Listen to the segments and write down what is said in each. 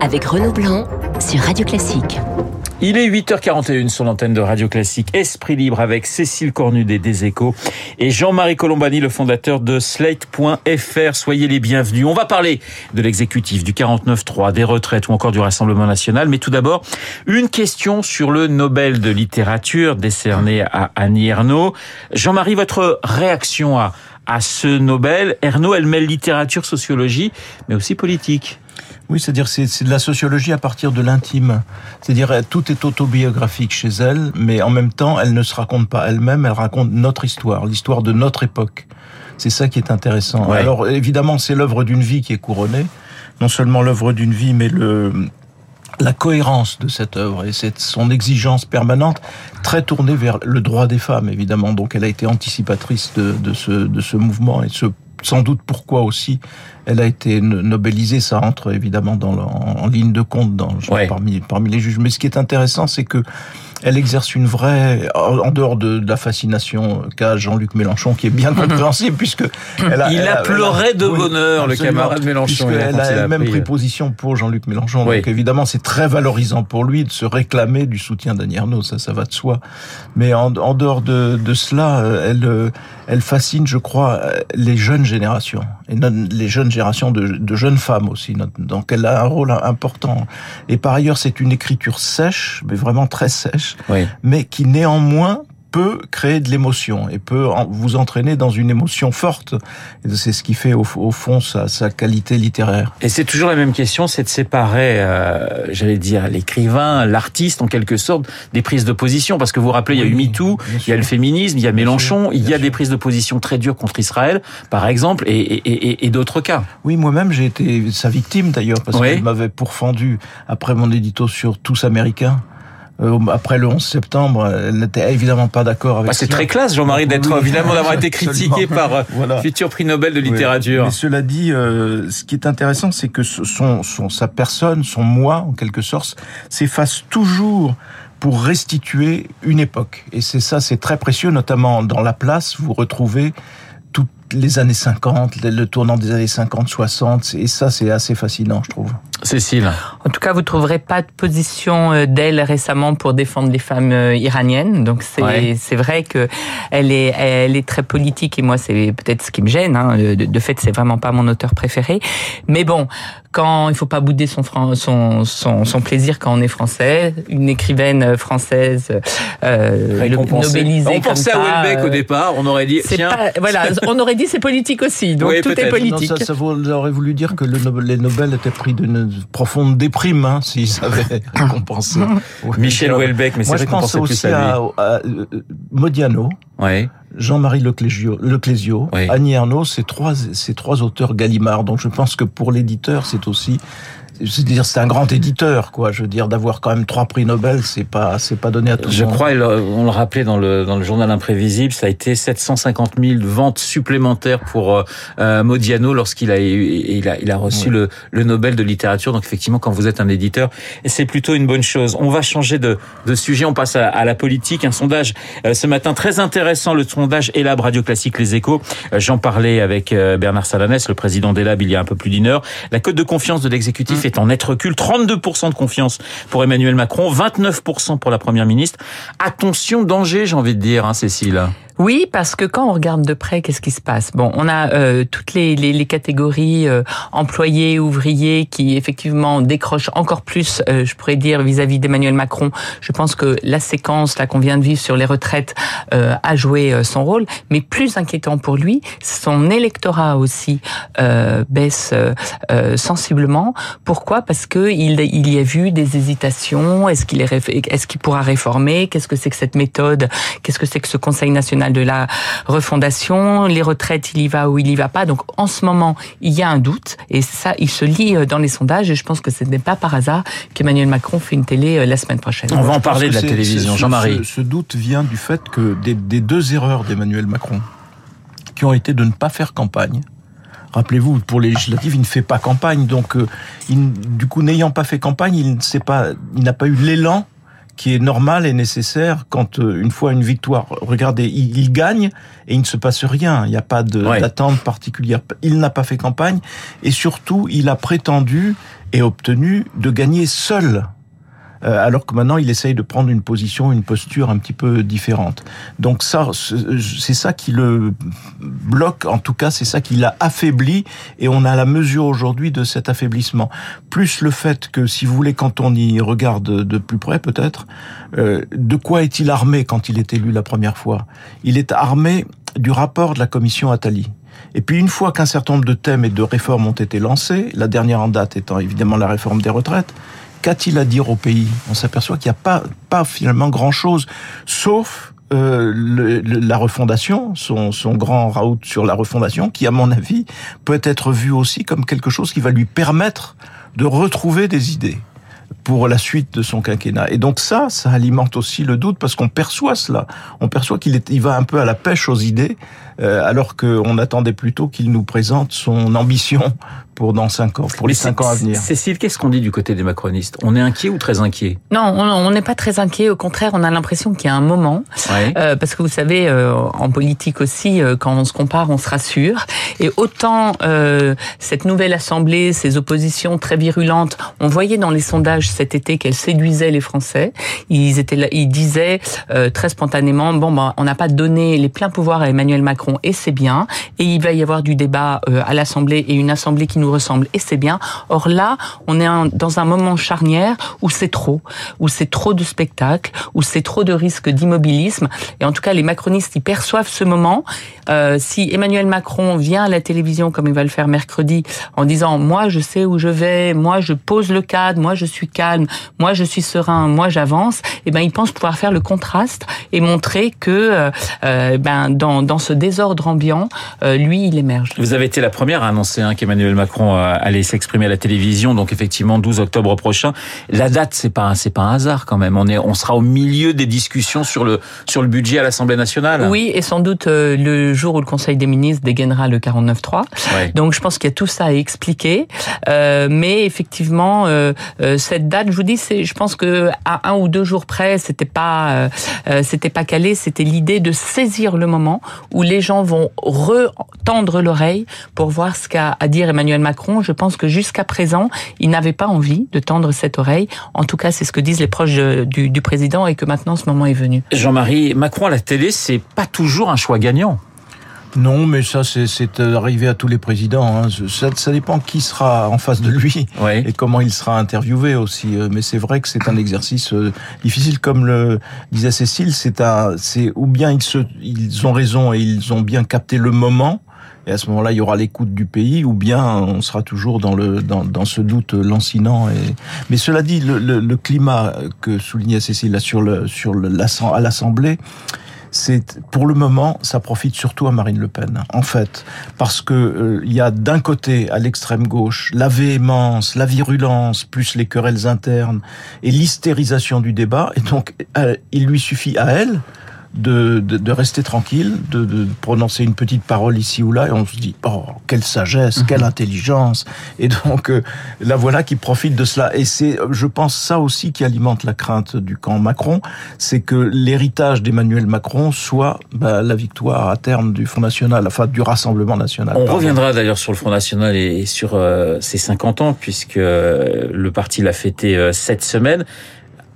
avec Renaud Blanc sur Radio Classique. Il est 8h41 sur l'antenne de Radio Classique Esprit Libre avec Cécile Cornudet des Échos et Jean-Marie Colombani, le fondateur de Slate.fr. Soyez les bienvenus. On va parler de l'exécutif, du 49-3, des retraites ou encore du Rassemblement National. Mais tout d'abord, une question sur le Nobel de littérature décerné à Annie Ernaux. Jean-Marie, votre réaction à, à ce Nobel? Ernaux, elle mêle littérature, sociologie, mais aussi politique. Oui, c'est-à-dire c'est c'est de la sociologie à partir de l'intime. C'est-à-dire euh, tout est autobiographique chez elle, mais en même temps, elle ne se raconte pas elle-même, elle raconte notre histoire, l'histoire de notre époque. C'est ça qui est intéressant. Ouais. Alors évidemment, c'est l'œuvre d'une vie qui est couronnée, non seulement l'œuvre d'une vie, mais le la cohérence de cette œuvre et cette, son exigence permanente, très tournée vers le droit des femmes, évidemment. Donc elle a été anticipatrice de, de, ce, de ce mouvement et ce, sans doute pourquoi aussi elle a été no- nobelisée. Ça entre évidemment dans le- en, en ligne de compte dans, Ouais. parmi, parmi les juges. Mais ce qui est intéressant, c'est que elle exerce une vraie, en dehors de, de la fascination qu'a Jean-Luc Mélenchon, qui est bien compréhensible, puisque elle a, Il elle a pleuré de bonheur, le camarade Mélenchon, Elle a elle-même pris euh, position pour Jean-Luc Mélenchon. Oui. Donc évidemment, c'est très valorisant pour lui de se réclamer du soutien d'Annie Ernaux, ça, ça va de soi. Mais en, en dehors de, de cela, euh, elle, euh, elle fascine, je crois, les jeunes générations et non- les jeunes générations de, de jeunes femmes aussi. Donc elle a un rôle important. Et par ailleurs, c'est une écriture sèche, mais vraiment très sèche, Oui. mais qui néanmoins peut créer de l'émotion et peut vous entraîner dans une émotion forte. C'est ce qui fait au, au fond sa, sa qualité littéraire. Et c'est toujours la même question, c'est de séparer, euh, j'allais dire, l'écrivain, l'artiste en quelque sorte, des prises de position. Parce que vous vous rappelez, il y a eu MeToo, il y a le féminisme, il y a Mélenchon, il y a des prises de position très dures contre Israël, par exemple, et, et, et, et d'autres cas. Oui, moi-même, j'ai été sa victime d'ailleurs, parce Oui. qu'elle m'avait pourfendu après mon édito sur Tous Américains. Euh, après le 11 septembre, elle n'était évidemment pas d'accord avec Bah, c'est très classe, Jean-Marie, d'être Oui, évidemment d'avoir été critiqué par euh, Voilà. futur prix Nobel de littérature. Mais cela dit, euh, ce qui est intéressant, c'est que son, son, sa personne, son moi, en quelque sorte, s'efface toujours pour restituer une époque. Et c'est ça, c'est très précieux, notamment dans La Place, vous retrouvez toutes les années 50, le le tournant des années 50, 60, et ça, c'est assez fascinant, je trouve. Cécile. En tout cas, vous trouverez pas de position euh, d'elle récemment pour défendre les femmes euh, iraniennes. Donc c'est Ouais. c'est vrai que elle est elle est très politique et moi c'est peut-être ce qui me gêne. Hein. De, de fait, c'est vraiment pas mon auteur préféré. Mais bon, quand il faut pas bouder son son son, son plaisir quand on est français, une écrivaine française euh, nobelisée On comme pensait ça, à Houellebecq au euh, départ, on aurait dit, c'est tiens, pas voilà, on aurait dit c'est politique aussi. Donc Oui, tout est politique. Non, ça, ça vous aurait voulu dire que le les Nobel étaient pris d'une profonde déprime, hein, s'ils avaient récompensé. Michel Houellebecq, mais c'est je pense récompensé plus aussi à lui. à, à, euh, Modiano, Ouais. Jean-Marie Leclésio, Leclésio Oui. Annie Ernaux, ces trois, ces trois auteurs Gallimard. Donc je pense que pour l'éditeur, c'est aussi, c'est-à-dire c'est un grand éditeur, quoi. Je veux dire d'avoir quand même trois prix Nobel, c'est pas, c'est pas donné à tout Je le monde. crois, et le- on le rappelait dans le, dans le journal imprévisible, ça a été 750 000 ventes supplémentaires pour euh, euh, Modiano lorsqu'il a, eu- il a, il a reçu le, le Nobel de littérature. Donc effectivement, quand vous êtes un éditeur, c'est plutôt une bonne chose. On va changer de, de sujet, on passe à, à la politique. Un sondage euh, ce matin très intéressant, le sondage Elab Radio Classique Les Échos. Euh, J'en parlais avec euh, Bernard Salanès, le président d'Elab, il y a un peu plus d'une heure. La cote de confiance de l'exécutif est en net recul. 32% de confiance pour Emmanuel Macron, 29% pour la première ministre. Attention, danger, j'ai envie de dire, hein, Cécile. Oui, parce que quand on regarde de près, qu'est-ce qui se passe? Bon, on a euh, toutes les, les, catégories euh, employés, ouvriers qui effectivement décrochent encore plus, euh, je pourrais dire, vis-à-vis d'Emmanuel Macron. Je pense que la séquence là qu'on vient de vivre sur les retraites a joué son rôle, mais plus inquiétant pour lui, son électorat aussi baisse sensiblement. Pourquoi? Parce que il, il y a vu des hésitations. Est-ce qu'il est, est-ce qu'il pourra réformer? Qu'est-ce que c'est que cette méthode? Qu'est-ce que c'est que ce Conseil national de la refondation Les retraites, il y va ou il y va pas. Donc en ce moment, il y a un doute et ça, il se lit euh, dans les sondages. Et je pense que ce n'est pas par hasard qu'Emmanuel Macron fait une télé euh, la semaine prochaine. On va en parler de la télévision, Jean-Marie. Ce, ce doute vient du fait que des, des deux erreurs d'Emmanuel Macron, qui ont été de ne pas faire campagne. Rappelez-vous, pour les législatives, il ne fait pas campagne, donc euh, il- du coup, n'ayant pas fait campagne, il ne sait pas, il n'a pas eu l'élan qui est normal et nécessaire quand euh, une fois une victoire. Regardez, il, il gagne et il ne se passe rien. Il n'y a pas d'attente particulière. Il n'a pas fait campagne et surtout, il a prétendu et obtenu de gagner seul alors que maintenant il essaye de prendre une position, une posture un petit peu différente. Donc ça, c'est ça qui le bloque, en tout cas c'est ça qui l'a affaibli, et on a la mesure aujourd'hui de cet affaiblissement. Plus le fait que, si vous voulez, quand on y regarde de plus près peut-être, euh, de quoi est-il armé quand il est élu la première fois? Il est armé du rapport de la commission Attali. Et puis une fois qu'un certain nombre de thèmes et de réformes ont été lancés, la dernière en date étant évidemment la réforme des retraites, qu'a-t-il à dire au pays? On s'aperçoit qu'il n'y a pas, finalement grand-chose, sauf euh, la refondation, son, son grand raout sur la refondation, qui à mon avis peut être vu aussi comme quelque chose qui va lui permettre de retrouver des idées pour la suite de son quinquennat. Et donc ça, ça alimente aussi le doute parce qu'on perçoit cela. On perçoit qu'il il va un peu à la pêche aux idées, euh, alors qu'on attendait plutôt qu'il nous présente son ambition pour dans cinq ans, pour les cinq ans à venir. Cécile, qu'est-ce qu'on dit du côté des macronistes? On est inquiet ou très inquiet? Non, on n'est pas très inquiet. Au contraire, on a l'impression qu'il y a un moment, euh, parce que vous savez, euh, en politique aussi, euh, quand on se compare, on se rassure. Et autant euh, cette nouvelle assemblée, ces oppositions très virulentes, on voyait dans les sondages cet été qu'elles séduisaient les Français. Ils étaient, là, ils disaient euh, très spontanément, bon, ben, on n'a pas donné les pleins pouvoirs à Emmanuel Macron, et c'est bien. Et il va y avoir du débat à l'Assemblée et une Assemblée qui nous ressemble et c'est bien. Or là, on est dans un moment charnière où c'est trop, où c'est trop de spectacles, où c'est trop de risques d'immobilisme. Et en tout cas, les macronistes, ils perçoivent ce moment. Euh, si Emmanuel Macron vient à la télévision comme il va le faire mercredi en disant moi je sais où je vais, moi je pose le cadre, moi je suis calme, moi je suis serein, moi j'avance, et eh ben il pense pouvoir faire le contraste et montrer que euh, euh ben dans, dans ce désordre ambiant, euh, lui il émerge. Vous avez été la première à annoncer hein, qu'Emmanuel Macron allait s'exprimer à la télévision, donc effectivement 12 octobre prochain. La date, c'est pas c'est pas un hasard quand même. On est on sera au milieu des discussions sur le sur le budget à l'Assemblée nationale. Oui, et sans doute euh, le jour où le Conseil des ministres dégainera le 49.3. Ouais. Donc je pense qu'il y a tout ça à expliquer. Mais effectivement, cette date, je vous dis, je pense que à un ou deux jours près, c'était pas euh, c'était pas calé. C'était l'idée de saisir le moment où les gens vont retendre l'oreille pour voir ce qu'a à dire Emmanuel Macron, je pense que jusqu'à présent, il n'avait pas envie de tendre cette oreille. En tout cas, c'est ce que disent les proches du, du président et que maintenant ce moment est venu. Jean-Marie, Macron à la télé, c'est pas toujours un choix gagnant. Non, mais ça, c'est arrivé à tous les présidents. Hein. Ça, ça, dépend qui sera en face de lui ouais. et comment il sera interviewé aussi. Mais c'est vrai que c'est un exercice euh, difficile, comme le disait Cécile. C'est ou bien ils se, ils ont raison et ils ont bien capté le moment, et à ce moment-là, il y aura l'écoute du pays, ou bien on sera toujours dans le dans, dans ce doute lancinant. Et... Mais cela dit, le, le, le climat que soulignait Cécile là, sur le sur le, à l'Assemblée, c'est pour le moment, ça profite surtout à Marine Le Pen, en fait, parce que euh, il y a d'un côté à l'extrême gauche la véhémence, la virulence, plus les querelles internes et l'hystérisation du débat, et donc euh, il lui suffit à elle de, de, de, rester tranquille, de, de, prononcer une petite parole ici ou là, et on se dit, oh, quelle sagesse, quelle mhm. intelligence. Et donc, euh, la voilà qui profite de cela. Et c'est, je pense, ça aussi qui alimente la crainte du camp Macron, c'est que l'héritage d'Emmanuel Macron soit bah, la victoire à terme du Front National, enfin du Rassemblement National. On pardon. reviendra d'ailleurs sur le Front National et, et sur euh, ses 50 ans, puisque euh, le parti l'a fêté euh, cette semaine.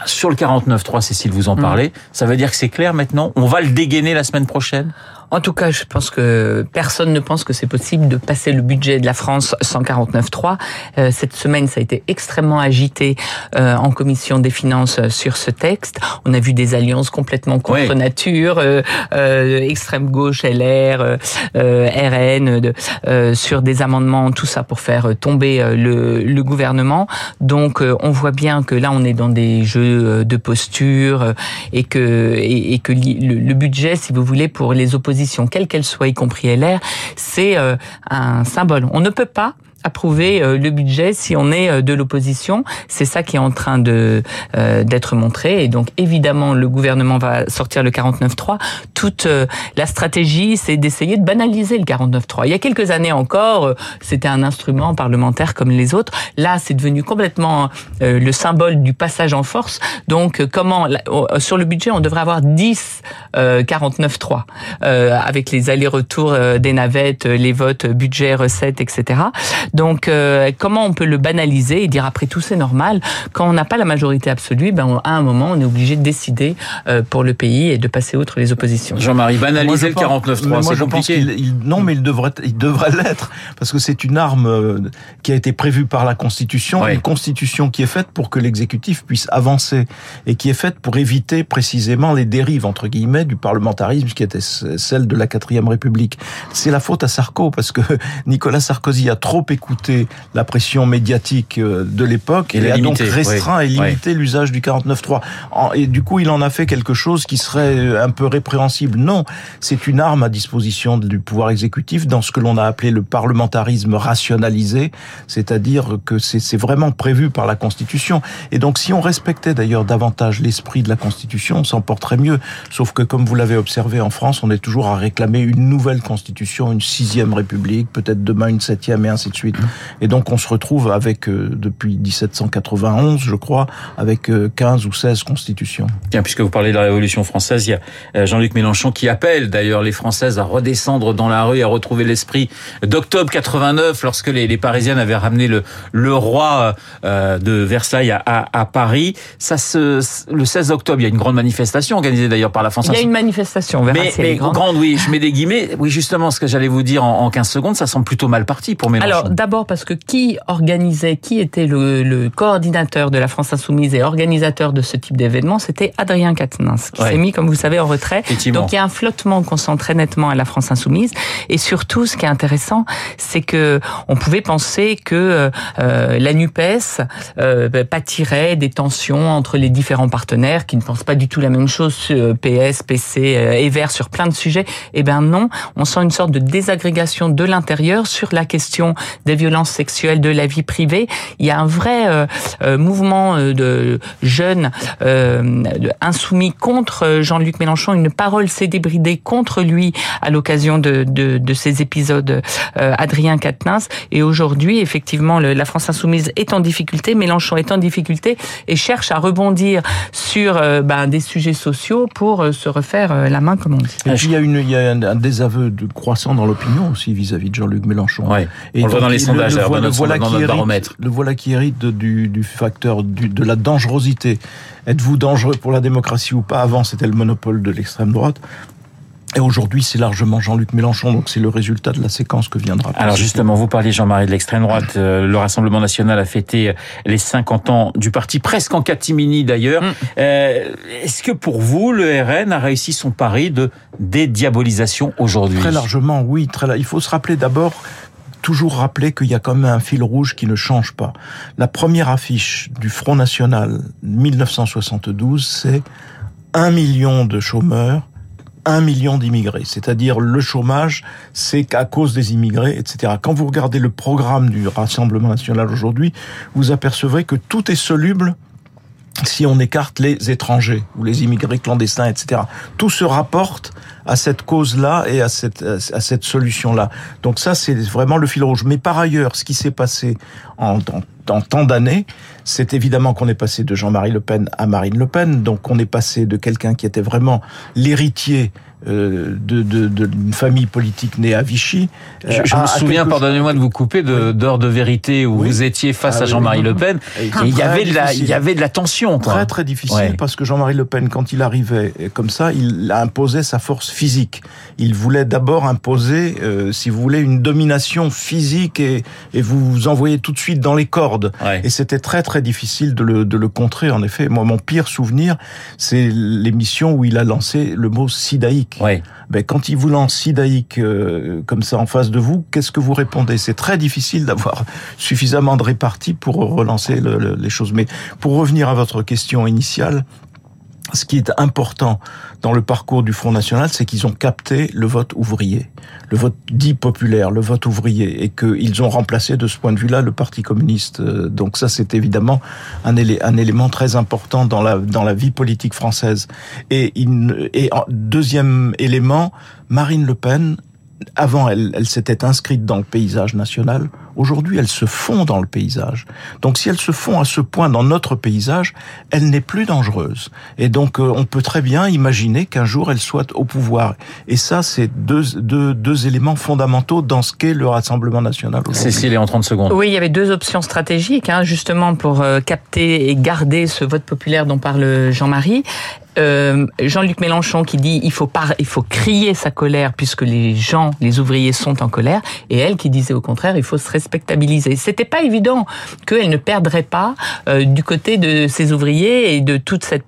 Sur le 49.3, Cécile, vous en mmh. parlez. Ça veut dire que c'est clair maintenant? On va le dégainer la semaine prochaine? En tout cas, je pense que personne ne pense que c'est possible de passer le budget de la France 149.3. Euh, cette semaine, ça a été extrêmement agité euh, en commission des finances euh, sur ce texte. On a vu des alliances complètement contre oui. nature, euh, euh, extrême gauche, LR, RN, de, sur des amendements, tout ça pour faire tomber le, le gouvernement. Donc, on voit bien que là, on est dans des jeux de posture et que et, et que le, le budget, si vous voulez, pour les oppositions quelle qu'elle soit, y compris LR, c'est euh, un symbole. On ne peut pas approuver euh, le budget si on est euh, de l'opposition. C'est ça qui est en train de euh, d'être montré. Et donc évidemment, le gouvernement va sortir le 49.3. Toute la stratégie, c'est d'essayer de banaliser le 49.3. Il y a quelques années encore, c'était un instrument parlementaire comme les autres. Là, c'est devenu complètement le symbole du passage en force. Donc comment sur le budget, on devrait avoir 10 49.3 avec les allers-retours des navettes, les votes budget, recettes, etc. Donc, euh, comment on peut le banaliser et dire après tout c'est normal? Quand on n'a pas la majorité absolue, ben à un moment on est obligé de décider euh, pour le pays et de passer outre les oppositions. Jean-Marie, banaliser le 49.3, c'est compliqué. Il, non, mais il devrait, il devrait l'être parce que c'est une arme euh, qui a été prévue par la Constitution, une Constitution qui est faite pour que l'exécutif puisse avancer et qui est faite pour éviter précisément les dérives entre guillemets du parlementarisme qui était celle de la quatrième République. C'est la faute à Sarko parce que Nicolas Sarkozy a trop écouté écouter la pression médiatique euh, de l'époque et, a donc restreint et limité l'usage du 49.3. Et du coup, il en a fait quelque chose qui serait euh, un peu répréhensible. Non, c'est une arme à disposition du pouvoir exécutif dans ce que l'on a appelé le parlementarisme rationalisé, c'est-à-dire que c'est vraiment prévu par la Constitution. Et donc, si on respectait d'ailleurs davantage l'esprit de la Constitution, on s'en porterait mieux. Sauf que, comme vous l'avez observé en France, on est toujours à réclamer une nouvelle Constitution, une sixième République, peut-être demain une septième et ainsi de suite. Et donc on se retrouve avec, euh, depuis 1791, je crois, avec 15 euh, ou 16 constitutions. Bien, puisque vous parlez de la Révolution française, il y a euh, Jean-Luc Mélenchon qui appelle d'ailleurs les Françaises à redescendre dans la rue, à retrouver l'esprit d'octobre 89, lorsque les, les, Parisiennes avaient ramené le, le roi de Versailles à, à, Paris. Ça se, le 16 octobre, il y a une grande manifestation organisée d'ailleurs par la France. Il y a une manifestation, mais, mais grande. oui, je mets des guillemets. Oui, justement, ce que j'allais vous dire en, en 15 secondes, ça semble plutôt mal parti pour Mélenchon. Alors, D'abord parce que qui organisait, qui était le, coordinateur de la France Insoumise et organisateur de ce type d'événement, c'était Adrien Quatennens, qui s'est mis, comme vous savez, en retrait. Donc il y a un flottement qu'on sent très nettement à la France Insoumise. Et surtout, ce qui est intéressant, c'est que on pouvait penser que euh, la Nupes euh, pâtirait des tensions entre les différents partenaires qui ne pensent pas du tout la même chose, euh, PS, PC euh, et Vert sur plein de sujets. Eh ben non, on sent une sorte de désagrégation de l'intérieur sur la question des violences sexuelles de la vie privée. Il y a un vrai euh, euh, mouvement euh, de jeunes insoumis contre Jean-Luc Mélenchon, une parole s'est débridée contre lui à l'occasion de, de, de, ces épisodes Adrien Quatennens. Et aujourd'hui, effectivement, la France insoumise est en difficulté, Mélenchon est en difficulté et cherche à rebondir sur ben, des sujets sociaux pour se refaire la main, comme on dit. Et puis il y a, une, il y a un, désaveu de croissant dans l'opinion aussi vis-à-vis de Jean-Luc Mélenchon. Ouais. Et on le voit dans les sondages, le, le, voilà qui hérite, le voilà qui hérite du, du facteur du, de la dangerosité. Êtes-vous dangereux pour la démocratie ou pas? Avant, c'était le monopole de l'extrême droite. Et aujourd'hui, c'est largement Jean-Luc Mélenchon, donc c'est le résultat de la séquence que viendra. Alors justement, vous parliez Jean-Marie de l'extrême droite. Euh, le Rassemblement national a fêté les 50 ans du parti, presque en catimini d'ailleurs. Mm. Euh, Est-ce que pour vous, le RN a réussi son pari de dédiabolisation aujourd'hui? Très largement, oui. Très, il faut se rappeler d'abord toujours rappeler qu'il y a quand même un fil rouge qui ne change pas. La première affiche du Front National 1972, c'est un million de chômeurs, un million d'immigrés. C'est-à-dire le chômage, c'est qu'à cause des immigrés, etc. Quand vous regardez le programme du Rassemblement National aujourd'hui, vous apercevrez que tout est soluble si on écarte les étrangers ou les immigrés clandestins, etc. Tout se rapporte à cette cause-là et à cette, à cette solution-là. Donc ça, c'est vraiment le fil rouge. Mais par ailleurs, ce qui s'est passé en, en, en tant d'années, c'est évidemment qu'on est passé de Jean-Marie Le Pen à Marine Le Pen. Donc on est passé de quelqu'un qui était vraiment l'héritier euh, de, de, d'une famille politique née à Vichy. Je, je me souviens, pardonnez-moi de vous couper, de, d'heure de vérité où vous étiez face ah à Jean-Marie Le Pen. Et il y avait de la, il y avait de la tension. Quoi. Très très difficile parce que Jean-Marie Le Pen, quand il arrivait comme ça, il a imposé sa force physique. Il voulait d'abord imposer, euh, si vous voulez, une domination physique et, et vous vous envoyez tout de suite dans les cordes. Et c'était très très difficile de le, de le contrer. En effet, moi mon pire souvenir, c'est l'émission où il a lancé le mot sidaïque. Ouais. Ben, quand il vous lance sidaïque euh, comme ça en face de vous, qu'est-ce que vous répondez? C'est très difficile d'avoir suffisamment de répartie pour relancer le, le, les choses. Mais pour revenir à votre question initiale, ce qui est important dans le parcours du Front National, c'est qu'ils ont capté le vote ouvrier, le vote dit populaire, le vote ouvrier, et qu'ils ont remplacé de ce point de vue-là le Parti communiste. Euh, donc ça, c'est évidemment un, élément très important dans la, vie politique française. Et, et deuxième élément, Marine Le Pen avant, elle s'était inscrite dans le paysage national. Aujourd'hui, elle se fond dans le paysage. Donc, si elle se fond à ce point dans notre paysage, elle n'est plus dangereuse. Et donc, euh, on peut très bien imaginer qu'un jour, elle soit au pouvoir. Et ça, c'est deux, deux, deux éléments fondamentaux dans ce qu'est le Rassemblement national. Cécile, est en 30 secondes. Oui, il y avait deux options stratégiques, hein, justement, pour euh, capter et garder ce vote populaire dont parle Jean-Marie. Euh, Jean-Luc Mélenchon qui dit il faut il faut crier sa colère puisque les gens, les ouvriers sont en colère, et elle qui disait au contraire il faut se respectabiliser. C'était pas évident qu'elle ne perdrait pas euh, du côté de ses ouvriers et de toute cette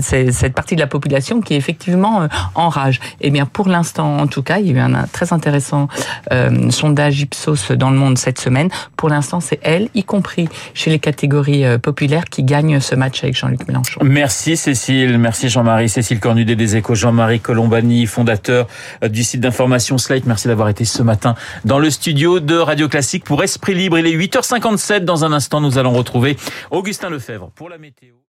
cette partie de la population qui est effectivement euh, en rage. Eh bien pour l'instant, en tout cas, il y a eu un très intéressant sondage Ipsos dans le Monde cette semaine. Pour l'instant, c'est elle, y compris chez les catégories populaires, qui gagne ce match avec Jean-Luc Mélenchon. Merci Cécile, merci Jean-Marie. Cécile Cornudet des Échos, Jean-Marie Colombani, fondateur euh, du site d'information Slate. Merci d'avoir été ce matin dans le studio de Radio Classique pour Esprit Libre. Il est 8h57. Dans un instant, nous allons retrouver Augustin Lefebvre pour la météo.